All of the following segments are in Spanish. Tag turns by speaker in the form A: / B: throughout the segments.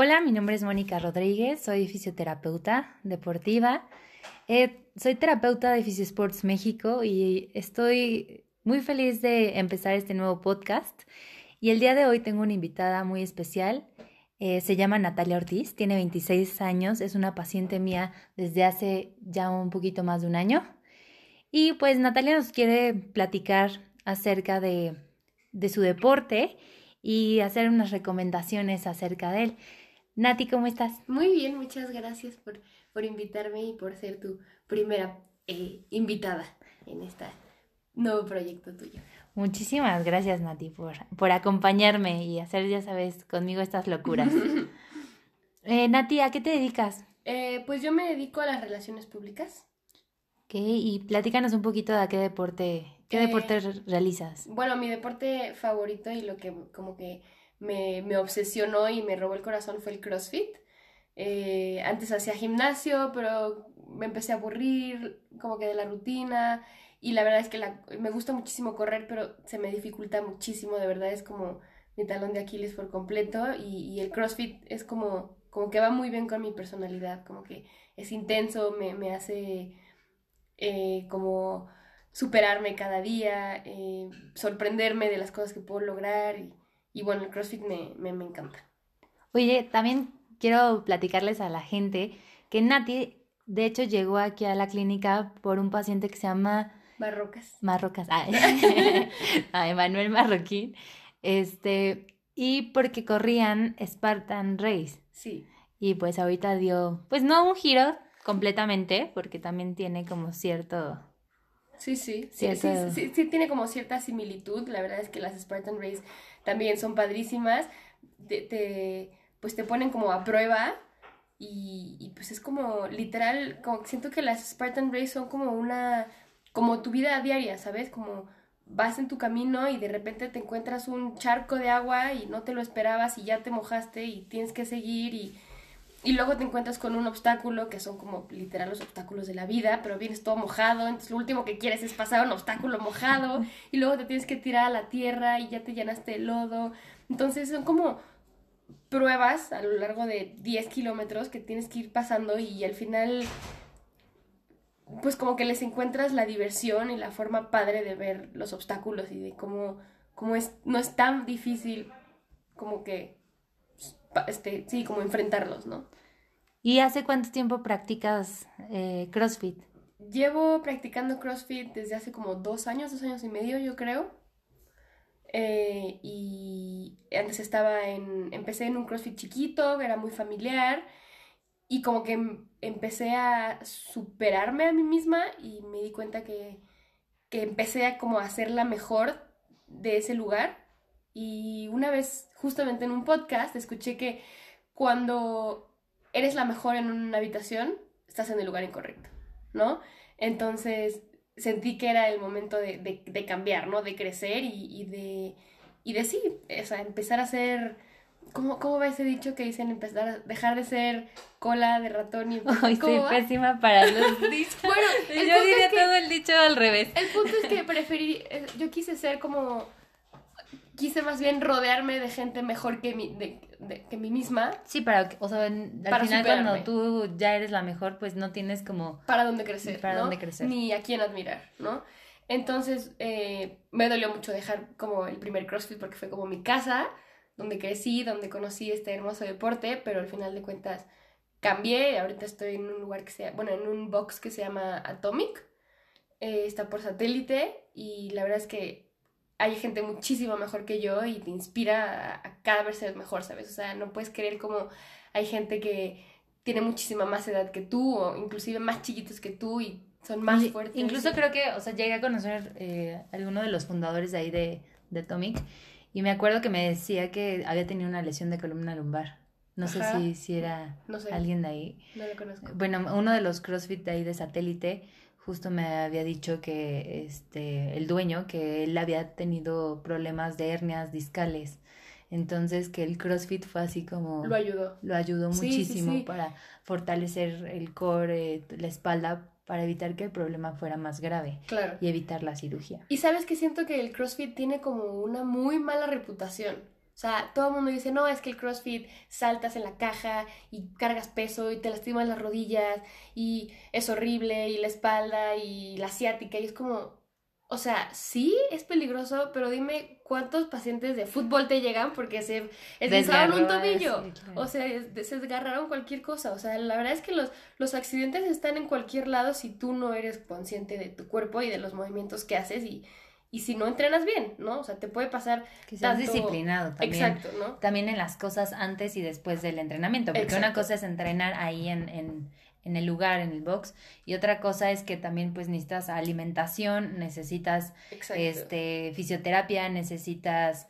A: Hola, mi nombre es Mónica Rodríguez, soy fisioterapeuta deportiva. Eh, soy terapeuta de Fisiosports México y estoy muy feliz de empezar este nuevo podcast. Y el día de hoy tengo una invitada muy especial. Eh, se llama Natalia Ortiz, tiene 26 años, es una paciente mía desde hace ya un poquito más de un año. Y pues Natalia nos quiere platicar acerca de, de su deporte y hacer unas recomendaciones acerca de él. Nati, ¿cómo estás?
B: Muy bien, muchas gracias por, por invitarme y por ser tu primera eh, invitada en este nuevo proyecto tuyo.
A: Muchísimas gracias, Nati, por, por acompañarme y hacer, ya sabes, conmigo estas locuras. eh, Nati, ¿a qué te dedicas?
B: Eh, pues yo me dedico a las relaciones públicas.
A: Ok, y platícanos un poquito de a qué deporte, qué deporte realizas.
B: Bueno, mi deporte favorito y lo que como que me, me obsesionó y me robó el corazón fue el CrossFit. Eh, antes hacía gimnasio, pero me empecé a aburrir como que de la rutina y la verdad es que me gusta muchísimo correr, pero se me dificulta muchísimo, de verdad es como mi talón de Aquiles por completo y, y el CrossFit es como, como que va muy bien con mi personalidad, como que es intenso, me, me hace eh, como superarme cada día, eh, sorprenderme de las cosas que puedo lograr y, y bueno, el CrossFit me, me, me encanta.
A: Oye, también quiero platicarles a la gente que Nati, de hecho, llegó aquí a la clínica por un paciente que se llama. Marrocas, ay, a Emanuel Marroquín, este, y porque corrían Spartan Race.
B: Sí,
A: Y pues ahorita dio, pues no un giro completamente, porque también tiene como cierto...
B: sí, sí, sí, sí, sí, sí tiene como cierta similitud, la verdad es que las Spartan Race también son padrísimas, te, te- pues te ponen como a prueba y, y pues es como literal, como siento que las Spartan Race son como una, como tu vida diaria, ¿sabes? Como vas en tu camino y de repente te encuentras un charco de agua y no te lo esperabas y ya te mojaste y tienes que seguir y, y luego te encuentras con un obstáculo que son como literal los obstáculos de la vida, pero vienes todo mojado, entonces lo último que quieres es pasar un obstáculo mojado y luego te tienes que tirar a la tierra y ya te llenaste de lodo. Entonces son como pruebas a lo largo de 10 kilómetros que tienes que ir pasando y al final pues como que les encuentras la diversión y la forma padre de ver los obstáculos y de cómo, cómo es, no es tan difícil como que, este, sí, como enfrentarlos, ¿no?
A: ¿Y hace cuánto tiempo practicas eh, CrossFit?
B: Llevo practicando CrossFit desde hace como dos años, dos años y medio, yo creo. Eh, y antes estaba en, empecé en un CrossFit chiquito, era muy familiar. Y como que em- empecé a superarme a mí misma y me di cuenta que, que empecé a como a ser la mejor de ese lugar. Y una vez, justamente en un podcast, escuché que cuando eres la mejor en una habitación, estás en el lugar incorrecto, ¿no? Entonces sentí que era el momento de, de- de cambiar, ¿no? De crecer y, y de, y de sí, o sea, empezar a ser, ¿cómo, cómo va ese dicho que dicen empezar a dejar de ser cola de ratón y
A: Ay, soy
B: ¿cómo va?
A: pésima para los dichos.
B: Bueno,
A: Yo diría
B: es que-
A: todo el dicho al revés.
B: el punto es que preferí, eh, yo quise ser como, quise más bien rodearme de gente mejor que mi, de- de- que mí misma
A: Sí, para, o sea, en- al
B: Para
A: final
B: superarme.
A: cuando tú ya eres la mejor, pues no tienes como...
B: para dónde crecer,
A: Para
B: ¿no?
A: dónde crecer.
B: Ni a quién admirar, ¿no? Entonces, eh, me dolió mucho dejar como el primer CrossFit porque fue como mi casa, donde crecí, donde conocí este hermoso deporte, pero al final de cuentas cambié y ahorita estoy en un lugar que sea, bueno, en un box que se llama Atomic, eh, está por satélite y la verdad es que hay gente muchísimo mejor que yo y te inspira a, a cada vez ser mejor, ¿sabes? O sea, no puedes creer como hay gente que tiene muchísima más edad que tú o inclusive más chiquitos que tú y son más
A: Y-
B: fuertes.
A: Incluso creo que, o sea, llegué a conocer eh, a alguno de los fundadores de ahí de, de Atomic y me acuerdo que me decía que había tenido una lesión de columna lumbar. No sé si, si era
B: No sé,
A: alguien de ahí.
B: no lo conozco.
A: Bueno, uno de los CrossFit de ahí de satélite justo me había dicho que este el dueño que él había tenido problemas de hernias discales. Entonces que el CrossFit fue así como
B: Lo ayudó.
A: lo ayudó
B: Sí, sí,
A: muchísimo
B: sí.
A: para fortalecer el core, la espalda para evitar que el problema fuera más grave
B: Claro.
A: y evitar la cirugía.
B: Y sabes que siento que el CrossFit tiene como una muy mala reputación. O sea, todo el mundo dice, no, es que el CrossFit saltas en la caja y cargas peso y te lastimas las rodillas y es horrible y la espalda y la asiática y es como, o sea, sí es peligroso, pero dime cuántos pacientes de fútbol te llegan porque se desgarraron un tobillo o sea, se desgarraron cualquier cosa. O sea, la verdad es que los, los accidentes están en cualquier lado si tú no eres consciente de tu cuerpo y de los movimientos que haces y y si no entrenas bien, ¿no? O sea, te puede pasar
A: que seas disciplinado también. Exacto, ¿no? También en las cosas antes y después del entrenamiento, porque una cosa es entrenar ahí en, en, en, el lugar, en el box, y otra cosa es que también pues necesitas alimentación, necesitas este fisioterapia, necesitas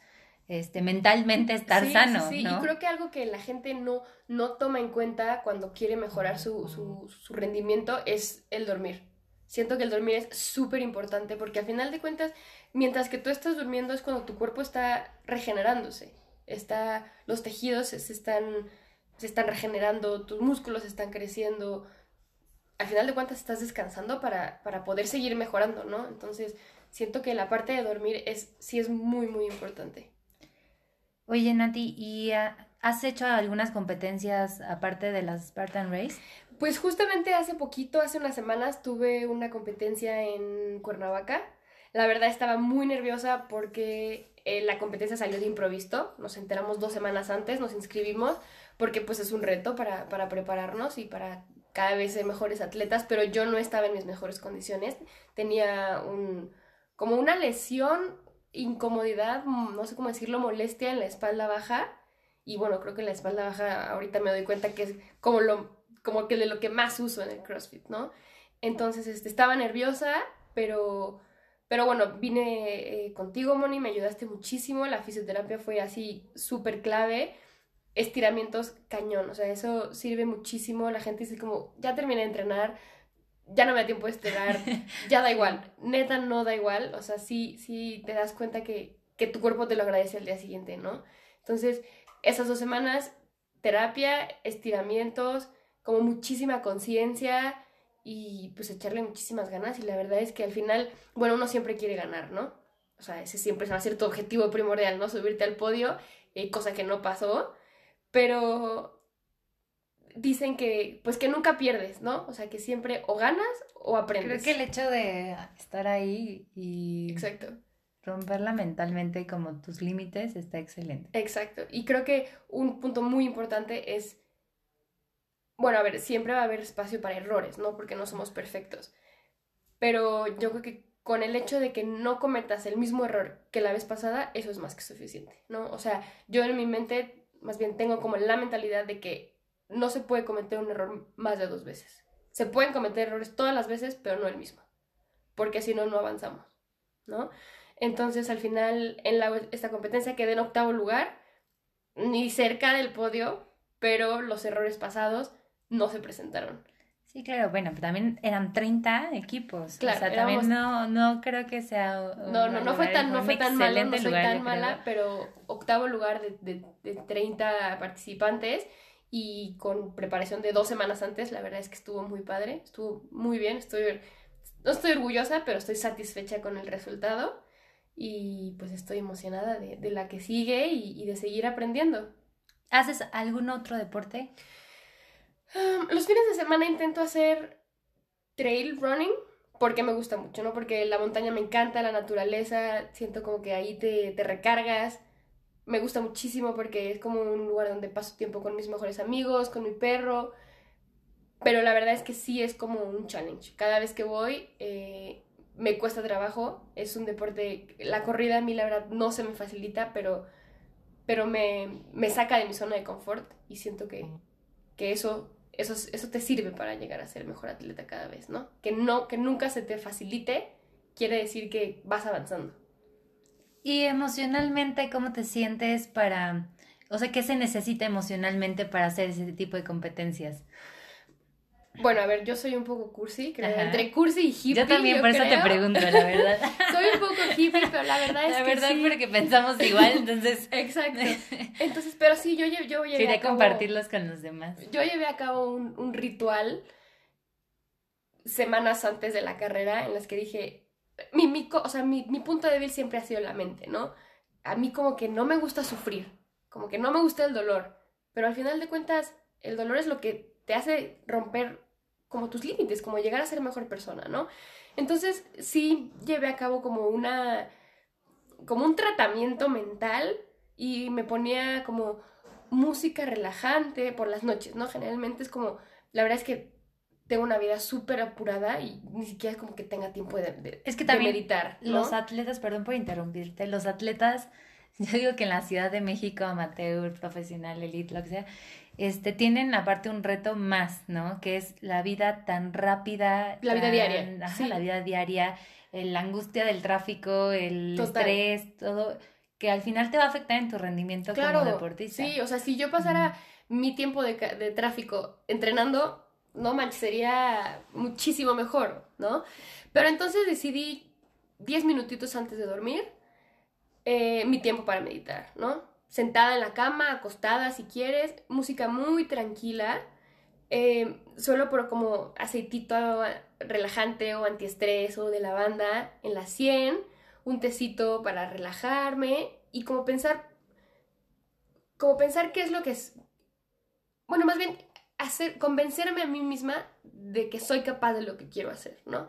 A: este mentalmente estar sano, sí, sí.
B: y creo que algo que la gente no no toma en cuenta cuando quiere mejorar su, su, su rendimiento es el dormir. Siento que el dormir es súper importante porque al final de cuentas, mientras que tú estás durmiendo es cuando tu cuerpo está regenerándose. Está, los tejidos se están, se están regenerando, tus músculos están creciendo. Al final de cuentas estás descansando para, para poder seguir mejorando, ¿no? Entonces, siento que la parte de dormir es, sí es muy, muy importante.
A: Oye, Nati, ¿y has hecho algunas competencias aparte de las Spartan Race?
B: Pues justamente hace poquito, hace unas semanas, tuve una competencia en Cuernavaca. La verdad estaba muy nerviosa porque eh, la competencia salió de improviso. Nos enteramos dos semanas antes, nos inscribimos porque pues es un reto para, para prepararnos y para cada vez ser mejores atletas, pero yo no estaba en mis mejores condiciones. Tenía un, como una lesión, incomodidad, no sé cómo decirlo, molestia en la espalda baja. Y bueno, creo que la espalda baja ahorita me doy cuenta que es como lo como que de lo que más uso en el CrossFit, ¿no? Entonces, este, estaba nerviosa, pero, pero bueno, vine eh, contigo, Moni, me ayudaste muchísimo, la fisioterapia fue así súper clave, estiramientos cañón, o sea, eso sirve muchísimo, la gente dice como, ya terminé de entrenar, ya no me da tiempo de estirar, ya da igual, neta no da igual, o sea, sí, sí te das cuenta que, que tu cuerpo te lo agradece al día siguiente, ¿no? Entonces, esas dos semanas, terapia, estiramientos, como muchísima conciencia y pues echarle muchísimas ganas y la verdad es que al final, bueno, uno siempre quiere ganar, ¿no? O sea, ese siempre va a ser tu objetivo primordial, ¿no? Subirte al podio, eh, cosa que no pasó, pero dicen que, pues que nunca pierdes, ¿no? O sea, que siempre o ganas o aprendes.
A: Creo que el hecho de estar ahí y...
B: Exacto.
A: Romperla mentalmente como tus límites está excelente.
B: Exacto. Y creo que un punto muy importante es bueno, a ver, siempre va a haber espacio para errores, ¿no? Porque no somos perfectos. Pero yo creo que con el hecho de que no cometas el mismo error que la vez pasada, eso es más que suficiente, ¿no? O sea, yo en mi mente, más bien tengo como la mentalidad de que no se puede cometer un error más de dos veces. Se pueden cometer errores todas las veces, pero no el mismo. Porque si no, no avanzamos, ¿no? Entonces, al final, en esta competencia quedé en octavo lugar, ni cerca del podio, pero los errores pasados no se presentaron.
A: Sí, claro, bueno, pero también eran 30 equipos. Claro, o sea, también no, no creo que sea.
B: No, no, no fue tan, no fue tan malo, no soy tan mala, pero octavo lugar de, de, de 30 participantes y con preparación de dos semanas antes, la verdad es que estuvo muy padre, estuvo muy bien, estoy, no estoy orgullosa, pero estoy satisfecha con el resultado y pues estoy emocionada de, de la que sigue y, y de seguir aprendiendo.
A: ¿Haces algún otro deporte?
B: Los fines de semana intento hacer trail running porque me gusta mucho, ¿no? Porque la montaña me encanta, la naturaleza, siento como que ahí te, te recargas. Me gusta muchísimo porque es como un lugar donde paso tiempo con mis mejores amigos, con mi perro. Pero la verdad es que sí es como un challenge. Cada vez que voy eh, me cuesta trabajo. Es un deporte, la corrida a mí la verdad no se me facilita, pero, pero me, me saca de mi zona de confort y siento que, que eso eso, eso te sirve para llegar a ser mejor atleta cada vez, ¿no? Que, no, que nunca se te facilite quiere decir que vas avanzando.
A: Y emocionalmente, ¿cómo te sientes para, o sea, qué se necesita emocionalmente para hacer ese tipo de competencias?
B: Bueno, a ver, yo soy un poco cursi, creo. Entre cursi y hippie.
A: Yo también, por eso te pregunto, la verdad.
B: soy un poco hippie, pero la verdad es
A: la
B: que.
A: La verdad, porque pensamos igual, entonces.
B: Exacto. Entonces, pero sí, yo, yo llevé.
A: Quería a cabo, compartirlos con los demás.
B: Yo llevé a cabo un, un ritual semanas antes de la carrera en las que dije. Mi, mi, o sea, mi, mi punto débil siempre ha sido la mente, ¿no? a mí como que no me gusta sufrir, como que no me gusta el dolor, pero al final de cuentas el dolor es lo que te hace romper como tus límites, como llegar a ser mejor persona, ¿no? Entonces sí llevé a cabo como una, como un tratamiento mental y me ponía como música relajante por las noches, ¿no? Generalmente es como, la verdad es que tengo una vida súper apurada y ni siquiera es como que tenga tiempo de,
A: es que también
B: meditar.
A: Los atletas, perdón por interrumpirte, los atletas, yo digo que en la Ciudad de México, amateur, profesional, elite, lo que sea, este, tienen aparte un reto más, ¿no? Que es la vida tan rápida.
B: La vida diaria.
A: Ajá, la vida diaria, la angustia del tráfico, el estrés, todo, que al final te va a afectar en tu rendimiento como deportista.
B: Sí, o sea, si yo pasara mi tiempo de, de tráfico entrenando, no manches, sería muchísimo mejor, ¿no? Pero entonces decidí 10 minutitos antes de dormir eh, mi tiempo para meditar, ¿no? Sentada en la cama, acostada si quieres, música muy tranquila, eh, solo por como aceitito relajante o antiestrés o de lavanda en la sien, un tecito para relajarme y como pensar, como pensar qué es lo que es, bueno, más bien hacer, convencerme a mí misma de que soy capaz de lo que quiero hacer, ¿no?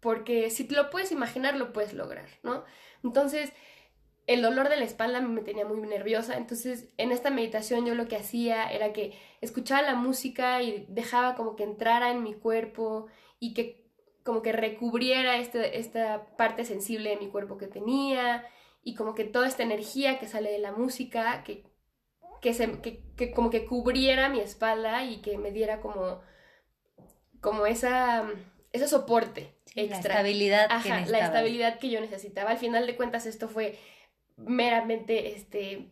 B: Porque si te lo puedes imaginar, lo puedes lograr, ¿no? Entonces, el dolor de la espalda me tenía muy nerviosa, entonces en esta meditación yo lo que hacía era que escuchaba la música y dejaba como que entrara en mi cuerpo y que como que recubriera este, esta parte sensible de mi cuerpo que tenía y como que toda esta energía que sale de la música, que que, se, que, como que cubriera mi espalda y que me diera como, como esa, ese soporte extra.
A: La estabilidad
B: Ajá, la estabilidad que yo necesitaba. Al final de cuentas esto fue meramente este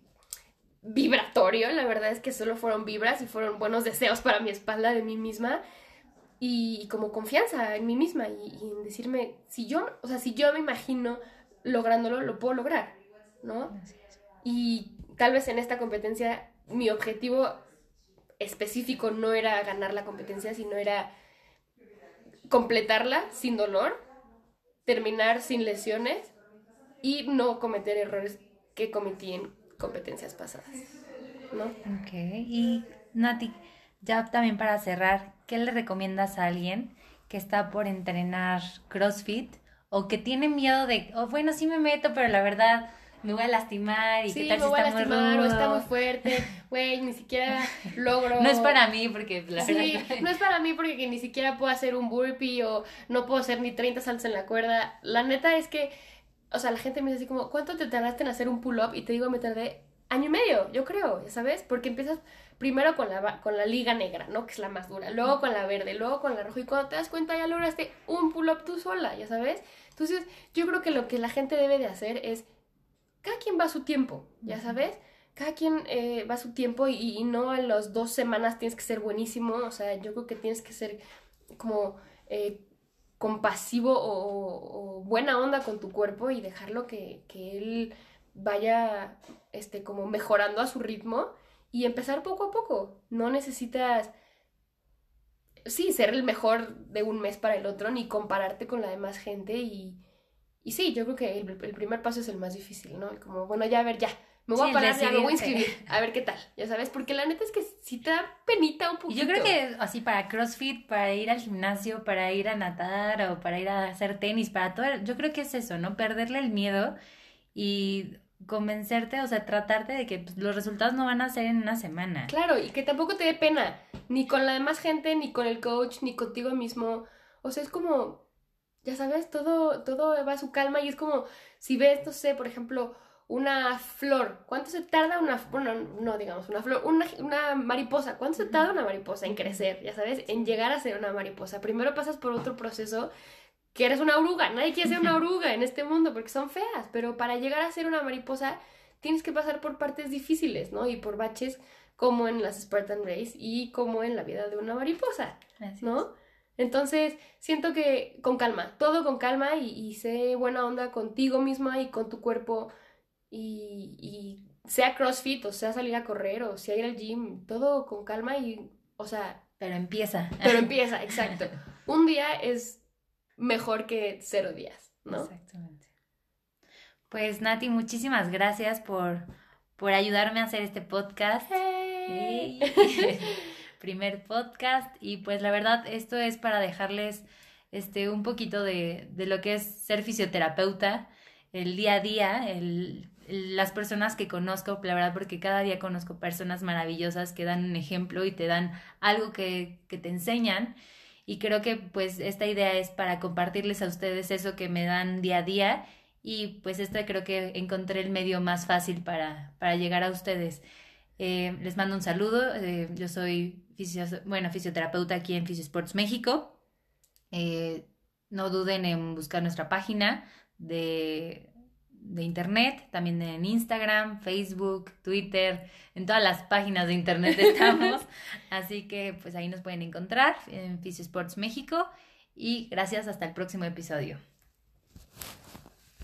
B: vibratorio, la verdad es que solo fueron vibras y fueron buenos deseos para mi espalda de mí misma y, como confianza en mí misma y, y, en decirme, si yo, o sea, si yo me imagino lográndolo, lo puedo lograr, ¿no? Y tal vez en esta competencia mi objetivo específico no era ganar la competencia, sino era completarla sin dolor, terminar sin lesiones y no cometer errores que cometí en competencias pasadas. ¿no?
A: Ok, y Nati, ya también para cerrar, ¿qué le recomiendas a alguien que está por entrenar CrossFit o que tiene miedo de, oh, bueno, sí me meto, pero la verdad me voy a lastimar y qué tal si está muy rudo.
B: o está muy fuerte, güey, ni siquiera logro.
A: no es para mí porque la
B: sí, no es para mí porque ni siquiera puedo hacer un burpee o no puedo hacer ni 30 saltos en la cuerda. La neta es que, o sea, la gente me dice así como, ¿cuánto te tardaste en hacer un pull-up? Y te digo, me tardé año y medio, yo creo, ¿sabes? Porque empiezas primero con la, con la liga negra, ¿no? Que es la más dura, luego con la verde, luego con la roja y cuando te das cuenta ya lograste un pull-up tú sola, ¿ya sabes? Entonces, yo creo que lo que la gente debe de hacer es cada quien va a su tiempo, ya sabes. Cada quien eh, va a su tiempo y, no a las dos semanas tienes que ser buenísimo. O sea, yo creo que tienes que ser como eh, compasivo o, buena onda con tu cuerpo y dejarlo que, que él vaya este, como mejorando a su ritmo y empezar poco a poco. No necesitas, sí, ser el mejor de un mes para el otro, ni compararte con la demás gente y, y sí, yo creo que el, primer paso es el más difícil, ¿no? Como, bueno, ya a ver, ya, me voy a parar, ya me voy a inscribir, a ver qué tal, ya sabes, porque la neta es que si te da penita un poquito.
A: Yo creo que así para CrossFit, para ir al gimnasio, para ir a nadar o para ir a hacer tenis, para todo, yo creo que es eso, ¿no? Perderle el miedo y convencerte, o sea, tratarte de que pues, los resultados no van a ser en una semana.
B: Claro, y que tampoco te dé pena, ni con la demás gente, ni con el coach, ni contigo mismo. O sea, es como, ya sabes, todo, todo va a su calma y es como si ves, no sé, por ejemplo, una flor, ¿cuánto se tarda una, bueno, no digamos una flor, una, una mariposa, ¿cuánto se tarda una mariposa en crecer, ya sabes, en llegar a ser una mariposa? Primero pasas por otro proceso que eres una oruga, nadie quiere ser una oruga en este mundo porque son feas, pero para llegar a ser una mariposa tienes que pasar por partes difíciles, ¿no? Y por baches como en las Spartan Race y como en la vida de una mariposa, ¿no? Entonces, siento que con calma, todo con calma y, sé buena onda contigo misma y con tu cuerpo y, y, sea CrossFit o sea salir a correr o sea ir al gym, todo con calma y, o sea...
A: Pero empieza.
B: Pero empieza, exacto. Un día es mejor que cero días, ¿no?
A: Exactamente. Pues Nati, muchísimas gracias por, por ayudarme a hacer este podcast. Primer podcast. Y pues la verdad, esto es para dejarles este, un poquito de, de lo que es ser fisioterapeuta, el día a día, el, las personas que conozco, la verdad, porque cada día conozco personas maravillosas que dan un ejemplo y te dan algo que, que te enseñan. Y creo que pues esta idea es para compartirles a ustedes eso que me dan día a día y pues esta creo que encontré el medio más fácil para, para llegar a ustedes. Eh, les mando un saludo, eh, yo soy bueno, fisioterapeuta aquí en Fisiosports México. Eh, no duden en buscar nuestra página de, de internet, también en Instagram, Facebook, Twitter, en todas las páginas de internet estamos. Así que pues ahí nos pueden encontrar en Fisiosports México y gracias hasta el próximo episodio.